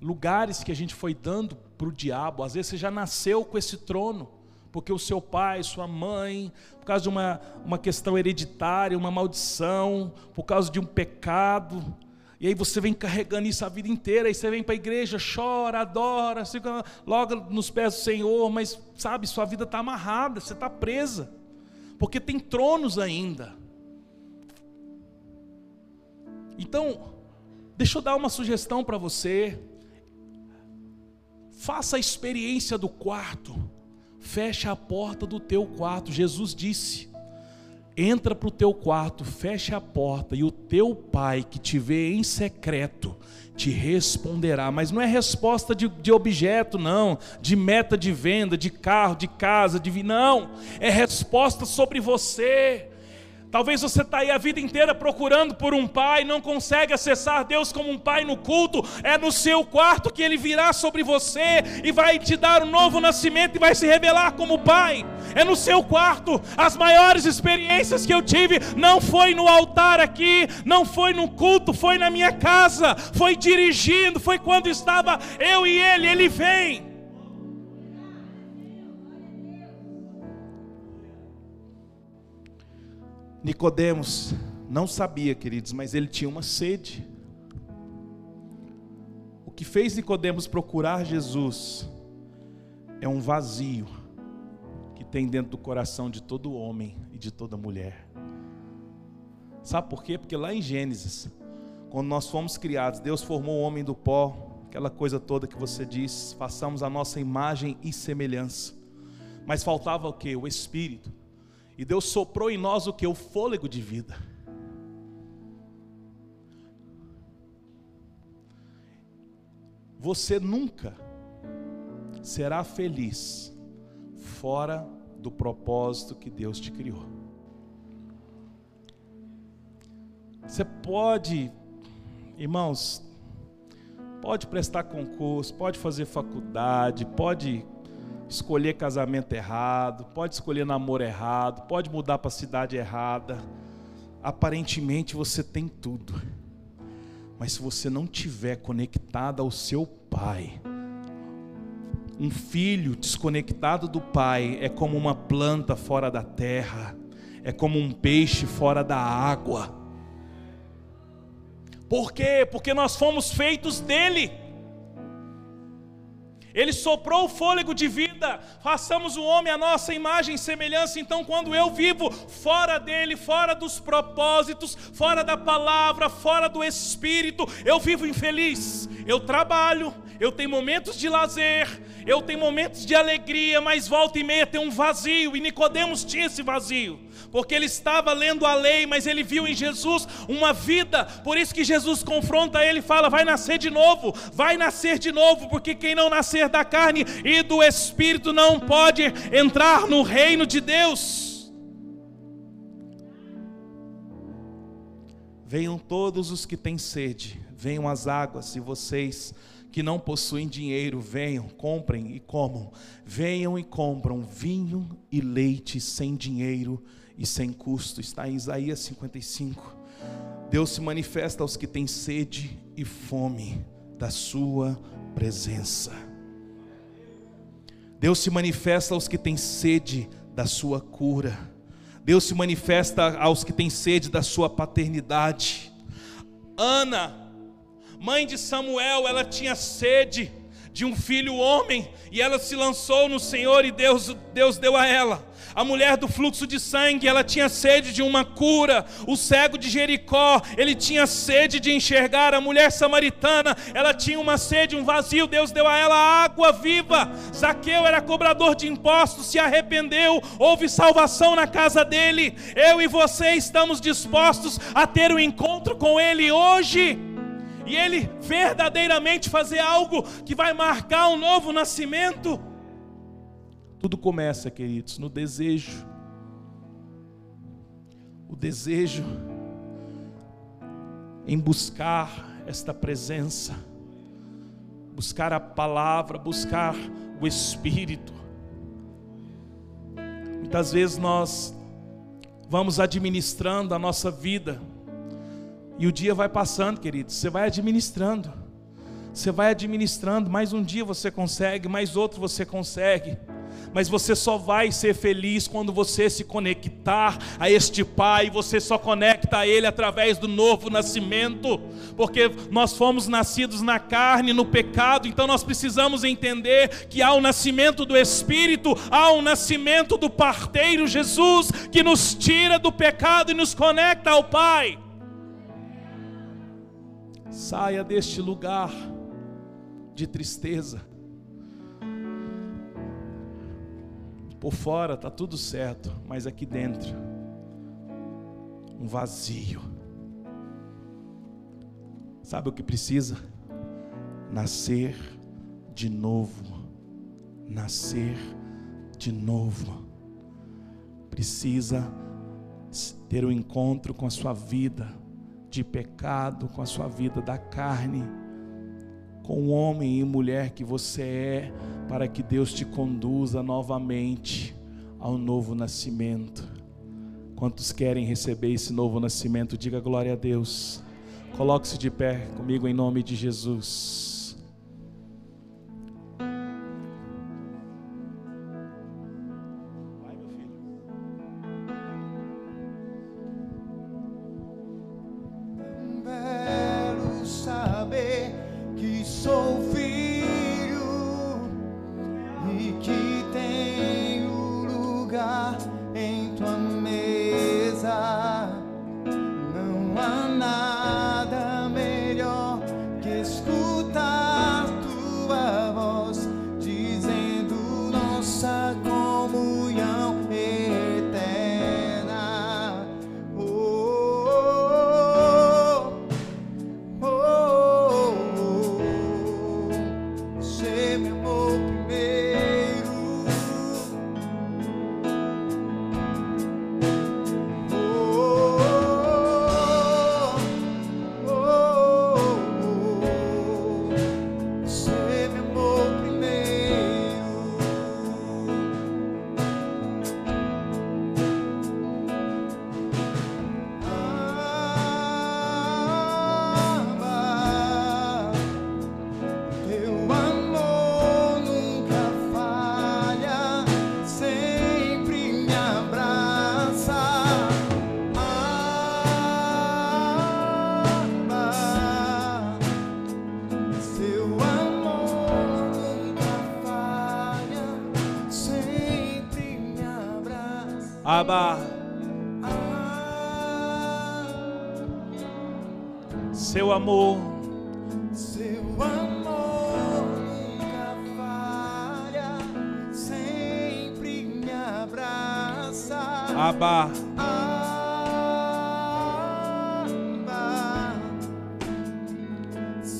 lugares que a gente foi dando para o diabo. Às vezes você já nasceu com esse trono porque o seu pai, sua mãe, por causa de uma, uma questão hereditária, uma maldição, por causa de um pecado, e aí você vem carregando isso a vida inteira, aí você vem para a igreja, chora, adora, fica logo nos pés do Senhor, mas sabe, sua vida está amarrada, você está presa, porque tem tronos ainda. Então, deixa eu dar uma sugestão para você. Faça a experiência do quarto fecha a porta do teu quarto. Jesus disse: entra para o teu quarto, fecha a porta, e o teu pai que te vê em secreto te responderá. Mas não é resposta de, de objeto, não, de meta de venda, de carro, de casa, de não, é resposta sobre você. Talvez você está aí a vida inteira procurando por um pai, não consegue acessar Deus como um pai no culto. É no seu quarto que ele virá sobre você e vai te dar um novo nascimento e vai se revelar como pai. É no seu quarto. As maiores experiências que eu tive não foi no altar aqui, não foi no culto, foi na minha casa, foi dirigindo, foi quando estava eu e ele. Ele vem. Nicodemos não sabia, queridos, mas ele tinha uma sede. O que fez Nicodemos procurar Jesus é um vazio que tem dentro do coração de todo homem e de toda mulher. Sabe por quê? Porque lá em Gênesis, quando nós fomos criados, Deus formou o homem do pó, aquela coisa toda que você diz, façamos a nossa imagem e semelhança. Mas faltava o que? O espírito. E Deus soprou em nós o que? O fôlego de vida. Você nunca será feliz fora do propósito que Deus te criou. Você pode, irmãos, pode prestar concurso, pode fazer faculdade, pode escolher casamento errado, pode escolher namoro errado, pode mudar para a cidade errada. Aparentemente você tem tudo. Mas se você não tiver conectado ao seu pai, um filho desconectado do pai é como uma planta fora da terra, é como um peixe fora da água. Por quê? Porque nós fomos feitos dele. Ele soprou o fôlego de vida, façamos o homem a nossa imagem e semelhança. Então, quando eu vivo fora dele, fora dos propósitos, fora da palavra, fora do espírito, eu vivo infeliz. Eu trabalho, eu tenho momentos de lazer, eu tenho momentos de alegria, mas volta e meia tem um vazio, e Nicodemos tinha esse vazio porque ele estava lendo a lei, mas ele viu em Jesus uma vida, por isso que Jesus confronta ele e fala: vai nascer de novo, vai nascer de novo, porque quem não nascer da carne e do espírito não pode entrar no reino de Deus. Venham todos os que têm sede, venham as águas, e vocês que não possuem dinheiro, venham, comprem e comam. Venham e compram vinho e leite sem dinheiro e sem custo. Está em Isaías 55. Deus se manifesta aos que têm sede e fome da Sua presença. Deus se manifesta aos que têm sede da Sua cura. Deus se manifesta aos que têm sede da Sua paternidade. Ana, mãe de Samuel, ela tinha sede de um filho homem e ela se lançou no Senhor e Deus, Deus deu a ela. A mulher do fluxo de sangue, ela tinha sede de uma cura. O cego de Jericó, ele tinha sede de enxergar. A mulher samaritana, ela tinha uma sede, um vazio. Deus deu a ela água viva. Zaqueu era cobrador de impostos, se arrependeu, houve salvação na casa dele. Eu e você estamos dispostos a ter um encontro com ele hoje e ele verdadeiramente fazer algo que vai marcar um novo nascimento. Tudo começa, queridos, no desejo. O desejo em buscar esta presença, buscar a palavra, buscar o Espírito. Muitas vezes nós vamos administrando a nossa vida, e o dia vai passando, queridos, você vai administrando, você vai administrando, mais um dia você consegue, mais outro você consegue. Mas você só vai ser feliz quando você se conectar a este Pai, você só conecta a Ele através do novo nascimento, porque nós fomos nascidos na carne, no pecado, então nós precisamos entender que há o nascimento do Espírito, há o nascimento do parteiro Jesus, que nos tira do pecado e nos conecta ao Pai. Saia deste lugar de tristeza Por fora está tudo certo, mas aqui dentro, um vazio. Sabe o que precisa? Nascer de novo. Nascer de novo. Precisa ter um encontro com a sua vida de pecado, com a sua vida da carne com o homem e mulher que você é, para que Deus te conduza novamente ao novo nascimento. Quantos querem receber esse novo nascimento, diga glória a Deus. Coloque-se de pé comigo em nome de Jesus.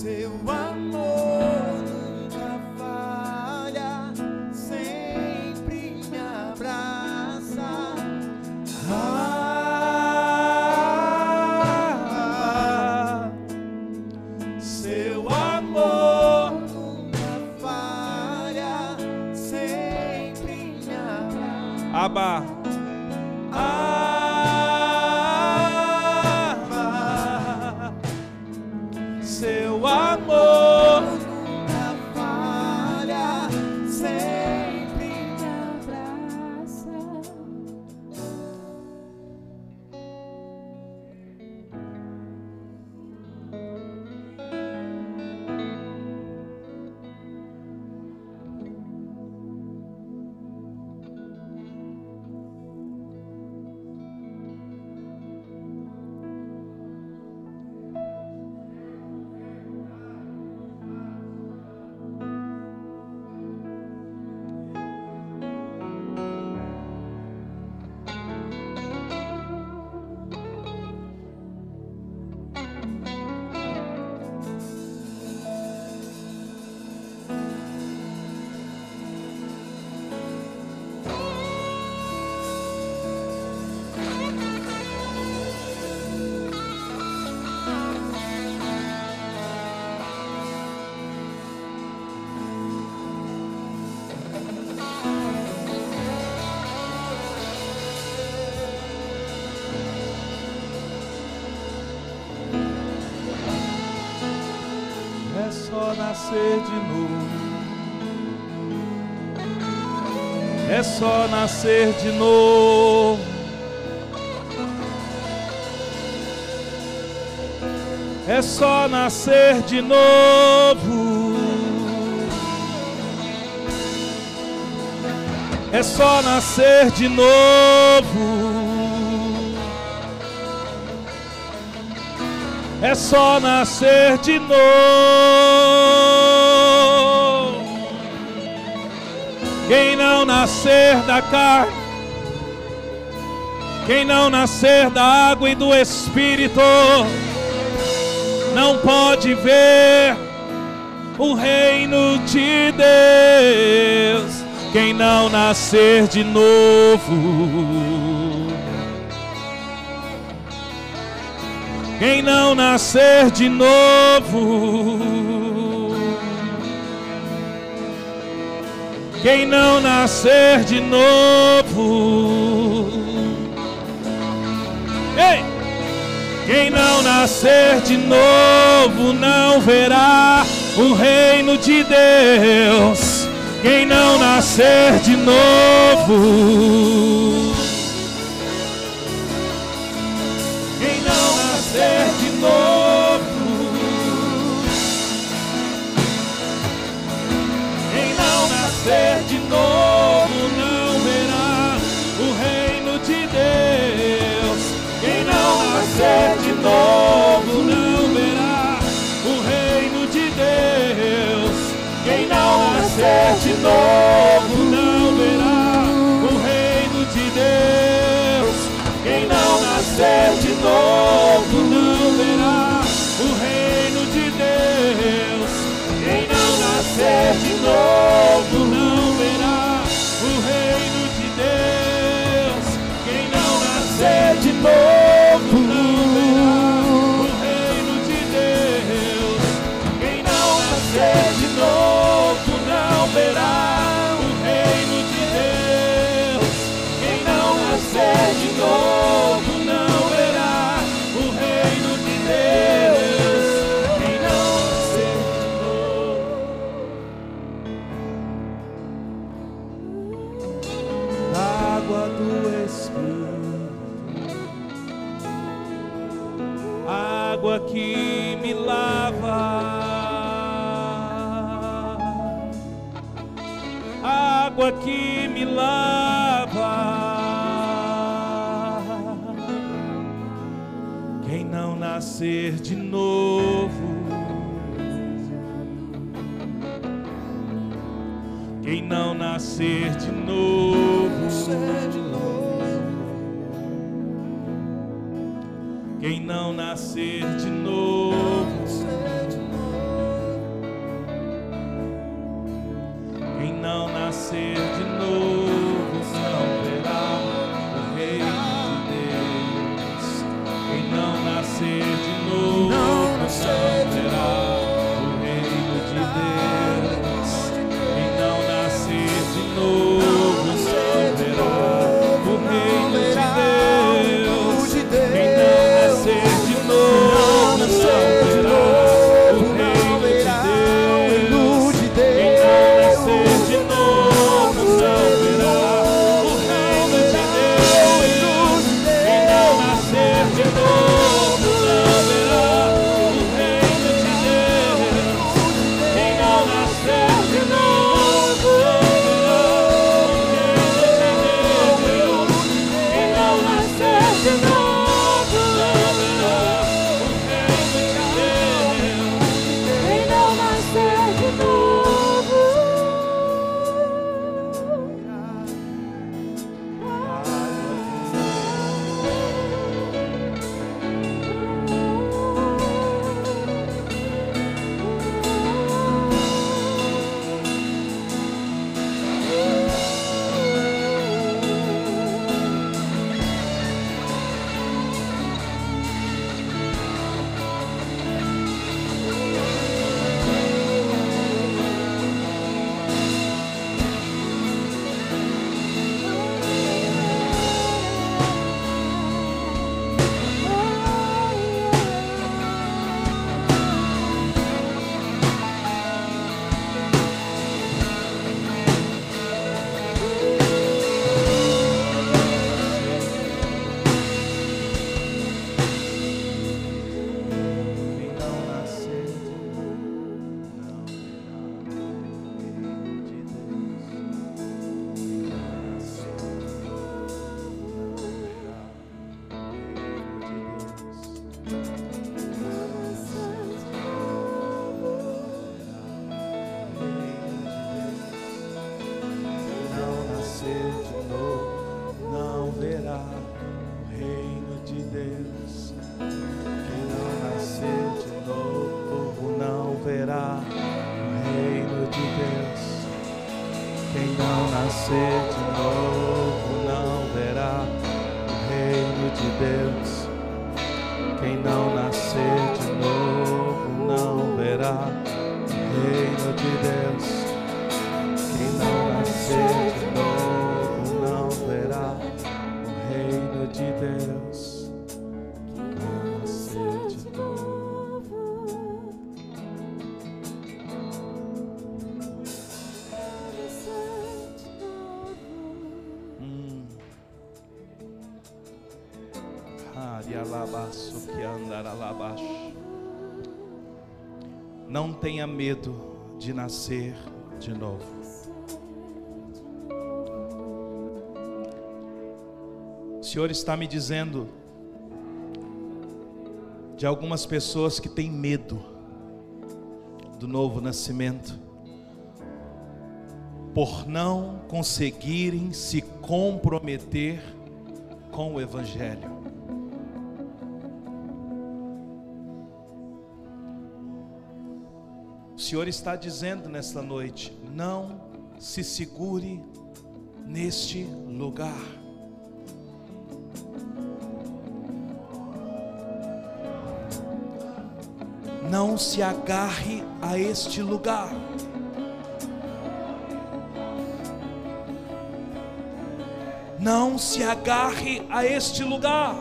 Seu amor só nascer de novo. É só nascer de novo. É só nascer de novo. É só nascer de novo. É só nascer de novo. Quem não nascer da carne, quem não nascer da água e do Espírito, não pode ver o reino de Deus. Quem não nascer de novo. Quem não nascer de novo, quem não nascer de novo, ei, quem não nascer de novo não verá o reino de Deus. Quem não nascer de novo. Nascer de novo, quem não nascer de novo não verá o reino de Deus. Quem não nascer de novo não verá o reino de Deus. Quem não nascer de novo não verá o reino de Deus. Quem não nascer de novo não verá o reino de Deus. Quem não nascer de novo água que me lava, água que me lava. Quem não nascer de novo, quem não nascer de novo. não nascer de novo. medo de nascer de novo. O Senhor está me dizendo de algumas pessoas que têm medo do novo nascimento, por não conseguirem se comprometer com o Evangelho. O Senhor está dizendo nesta noite: não se segure neste lugar. Não se agarre a este lugar. Não se agarre a este lugar.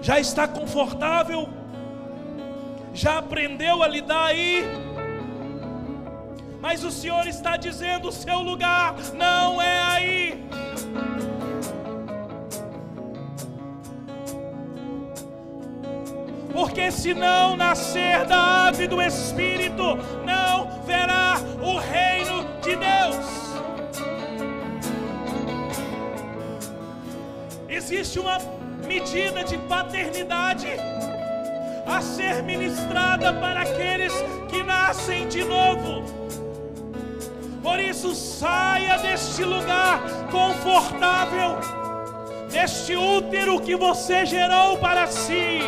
Já está confortável já aprendeu a lidar aí. Mas o Senhor está dizendo: o seu lugar não é aí. Porque se não nascer da ave do Espírito, não verá o reino de Deus. Existe uma medida de paternidade a ser ministrada para aqueles que nascem de novo. Por isso, saia deste lugar confortável, deste útero que você gerou para si,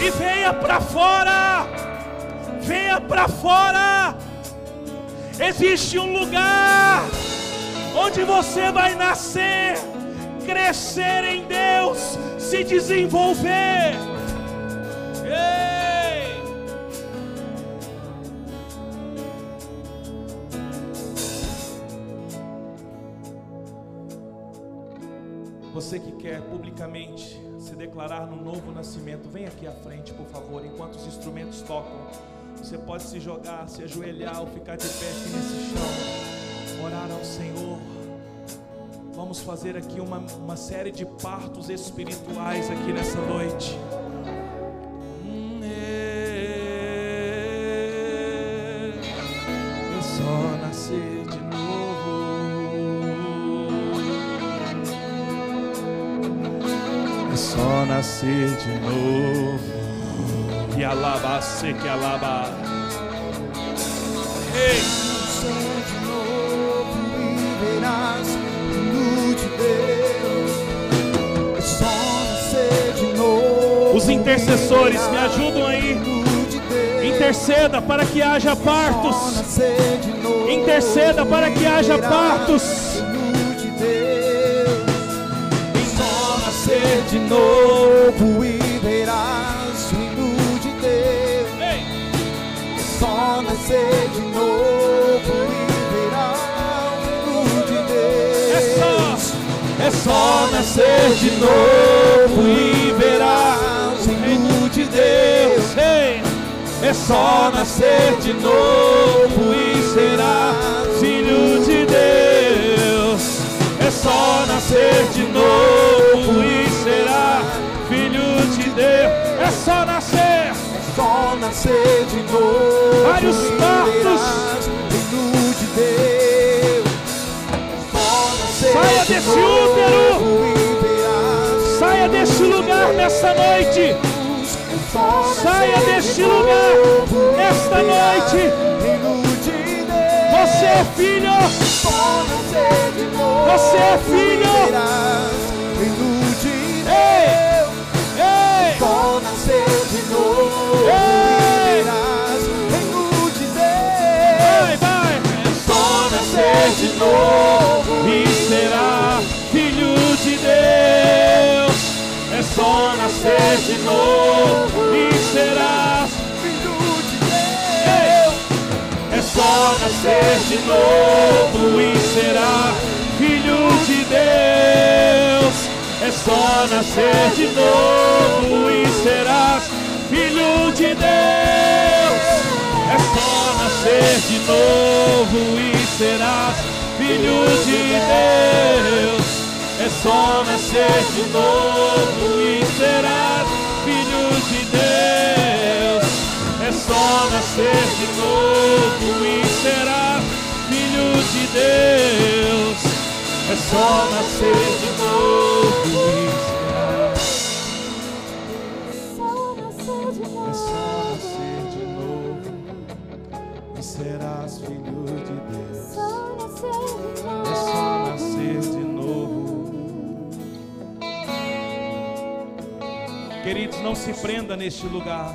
e venha para fora, venha para fora. Existe um lugar onde você vai nascer, crescer em Deus, se desenvolver. Você que quer publicamente se declarar no novo nascimento, vem aqui à frente, por favor, enquanto os instrumentos tocam. Você pode se jogar, se ajoelhar ou ficar de pé aqui nesse chão, orar ao Senhor. Vamos fazer aqui uma, uma série de partos espirituais aqui nessa noite. Nascer de novo. Que alaba, se que alaba. Ei, de novo e luz de Deus. É só nascer de novo. os intercessores me ajudam aí. Interceda para que haja partos. Interceda para que haja partos. Nascer de novo e verás o hino de Deus. Ei, Só nascer de novo e verás o hino de Deus. é só, é só nascer de novo e verás o reino de Deus. Ei, é só nascer de novo e será filho de Deus. É só nascer de novo e será filho de Deus. É só nascer. Só nascer de novo. Vários partos. verás o reino de Deus. Só nascer Saia de desse útero. Saia deste lugar nessa noite. Saia deste de lugar nesta noite. Você é filho. Você é filho. Nascer de novo e será filho de Deus. É só nascer de novo e serás filho de Deus. É só nascer de novo e serás filho de Deus. É só nascer de novo e serás filho de Deus. É só nascer de novo Deus. É só nascer de novo e. É só nascer de novo e serás filho de Deus. É só nascer de novo. Queridos, não se prenda neste lugar.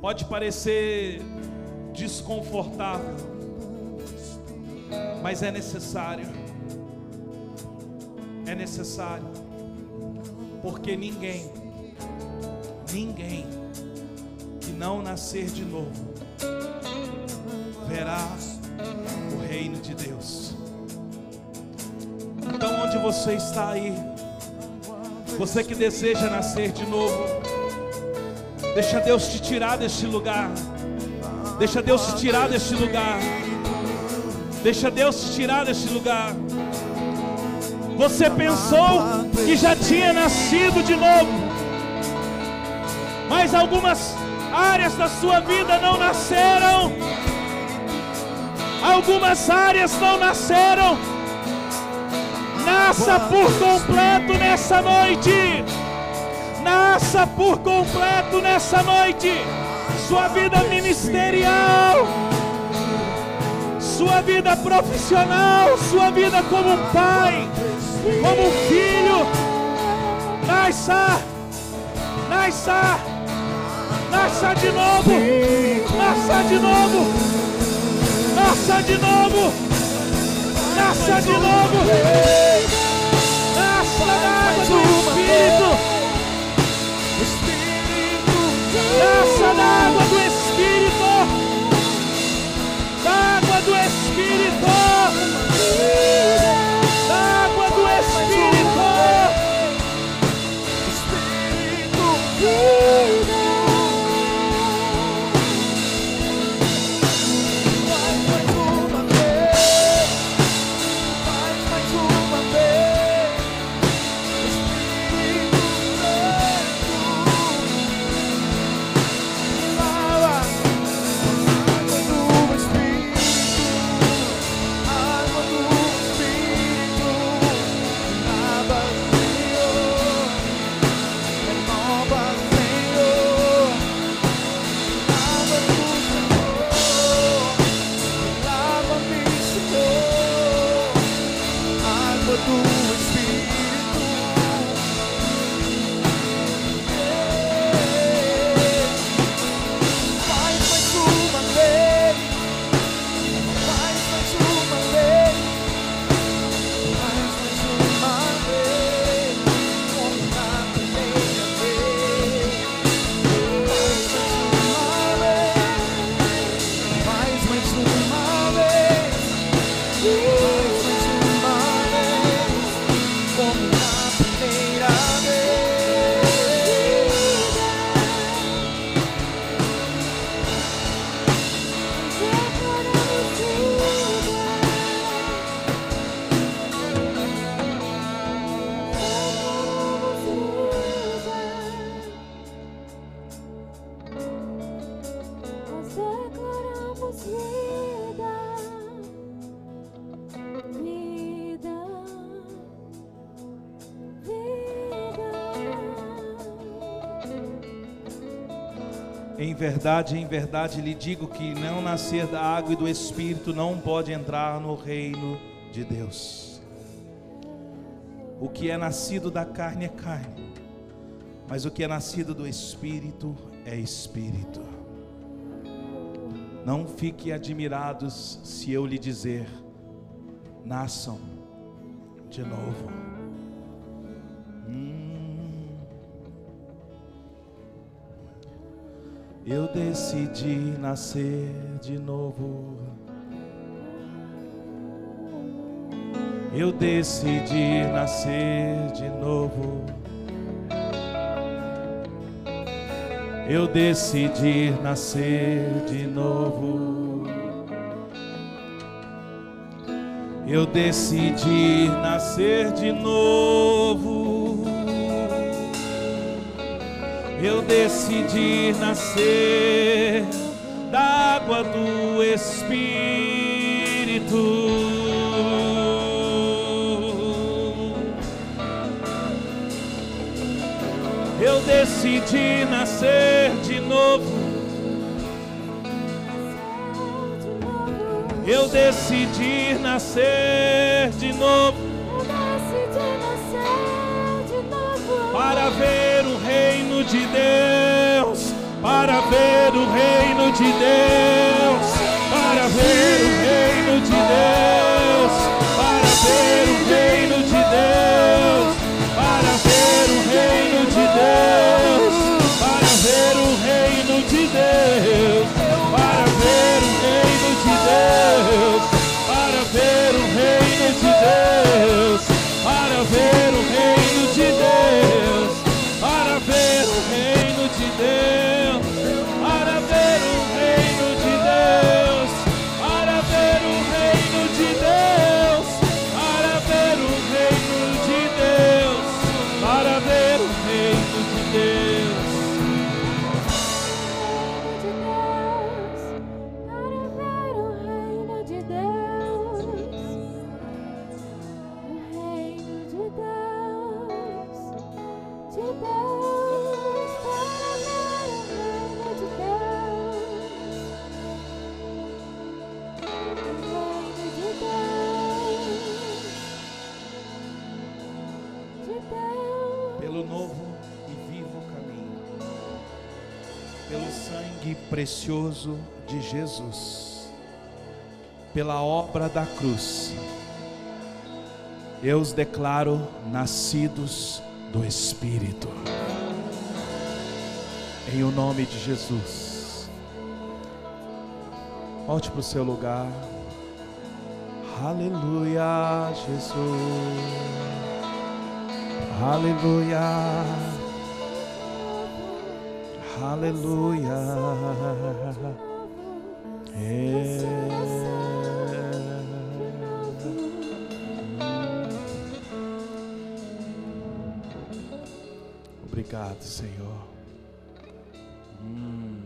Pode parecer desconfortável, mas é necessário. É necessário. Porque ninguém, ninguém que não nascer de novo verá o reino de Deus. Então, onde você está aí, você que deseja nascer de novo, deixa Deus te tirar deste lugar. Deixa Deus te tirar deste lugar. Deixa Deus tirar deste lugar. Você pensou que já tinha nascido de novo, mas algumas áreas da sua vida não nasceram. Algumas áreas não nasceram. Nasça por completo nessa noite. Nasça por completo nessa noite. Sua vida ministerial, sua vida profissional, sua vida como pai, como filho. Nasça, nasça, nasça de novo, nasça de novo, nasça de novo, nasça de novo, nasça na água do Espírito. Nasça na água Woo! Verdade, em verdade lhe digo que não nascer da água e do Espírito não pode entrar no reino de Deus. O que é nascido da carne é carne, mas o que é nascido do Espírito é Espírito. Não fiquem admirados se eu lhe dizer: nasçam de novo. Eu decidi nascer de novo. Eu decidi nascer de novo. Eu decidi nascer de novo. Eu decidi nascer de novo. Eu decidi nascer da água do Espírito. Eu decidi nascer de novo. Eu decidi nascer de novo para ver o reino de Deus, para ver o reino de Deus, pelo novo e vivo caminho, pelo sangue precioso de Jesus, pela obra da cruz. Eu os declaro nascidos do Espírito. Em o nome de Jesus. Volte para o seu lugar. Aleluia, Jesus. Aleluia. Aleluia. É. Obrigado, Senhor. Hum.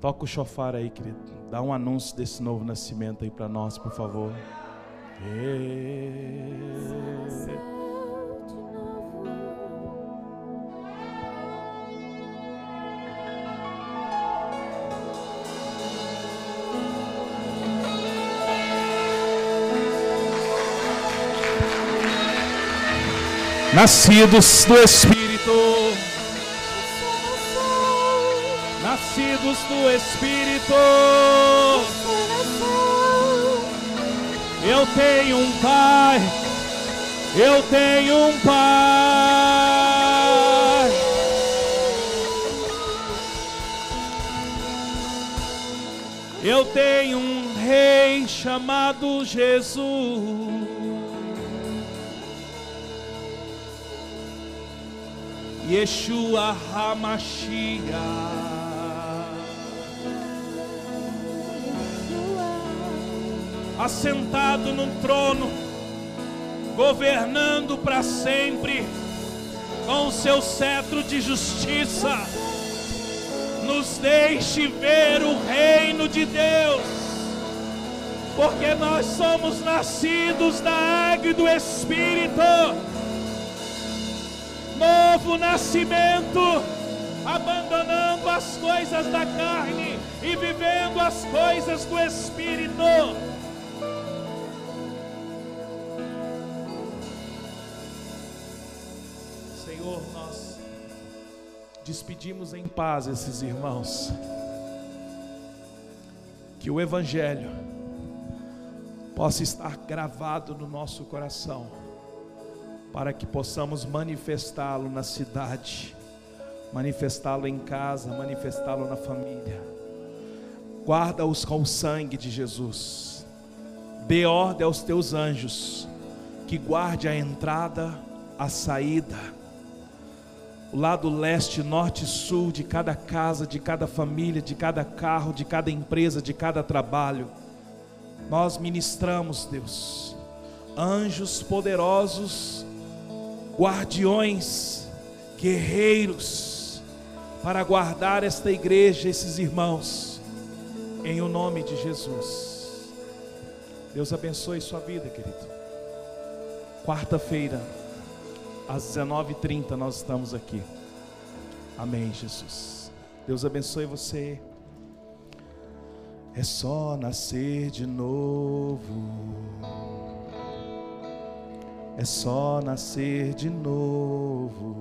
Toca o chofar aí, querido. Dá um anúncio desse novo nascimento aí para nós, por favor. É. Nascidos do Espírito. Nascidos do Espírito. Eu tenho um pai. Eu tenho um pai. Eu tenho um rei chamado Jesus. Yeshua Hamashiach. assentado num trono, governando para sempre, com o seu cetro de justiça. Nos deixe ver o reino de Deus, porque nós somos nascidos da água e do Espírito. Novo nascimento, abandonando as coisas da carne e vivendo as coisas do Espírito. Senhor, nós despedimos em paz esses irmãos. Que o Evangelho possa estar gravado no nosso coração, para que possamos manifestá-lo na cidade, manifestá-lo em casa, manifestá-lo na família. Guarda-os com o sangue de Jesus. Dê ordem aos teus anjos que guarde a entrada, a saída, o lado leste, norte e sul de cada casa, de cada família, de cada carro, de cada empresa, de cada trabalho. Nós ministramos, Deus, anjos poderosos, guardiões, guerreiros, para guardar esta igreja, esses irmãos, em o nome de Jesus. Deus abençoe sua vida, querido. Quarta-feira, às 19h30, nós estamos aqui. Amém, Jesus. Deus abençoe você. É só nascer de novo. É só nascer de novo.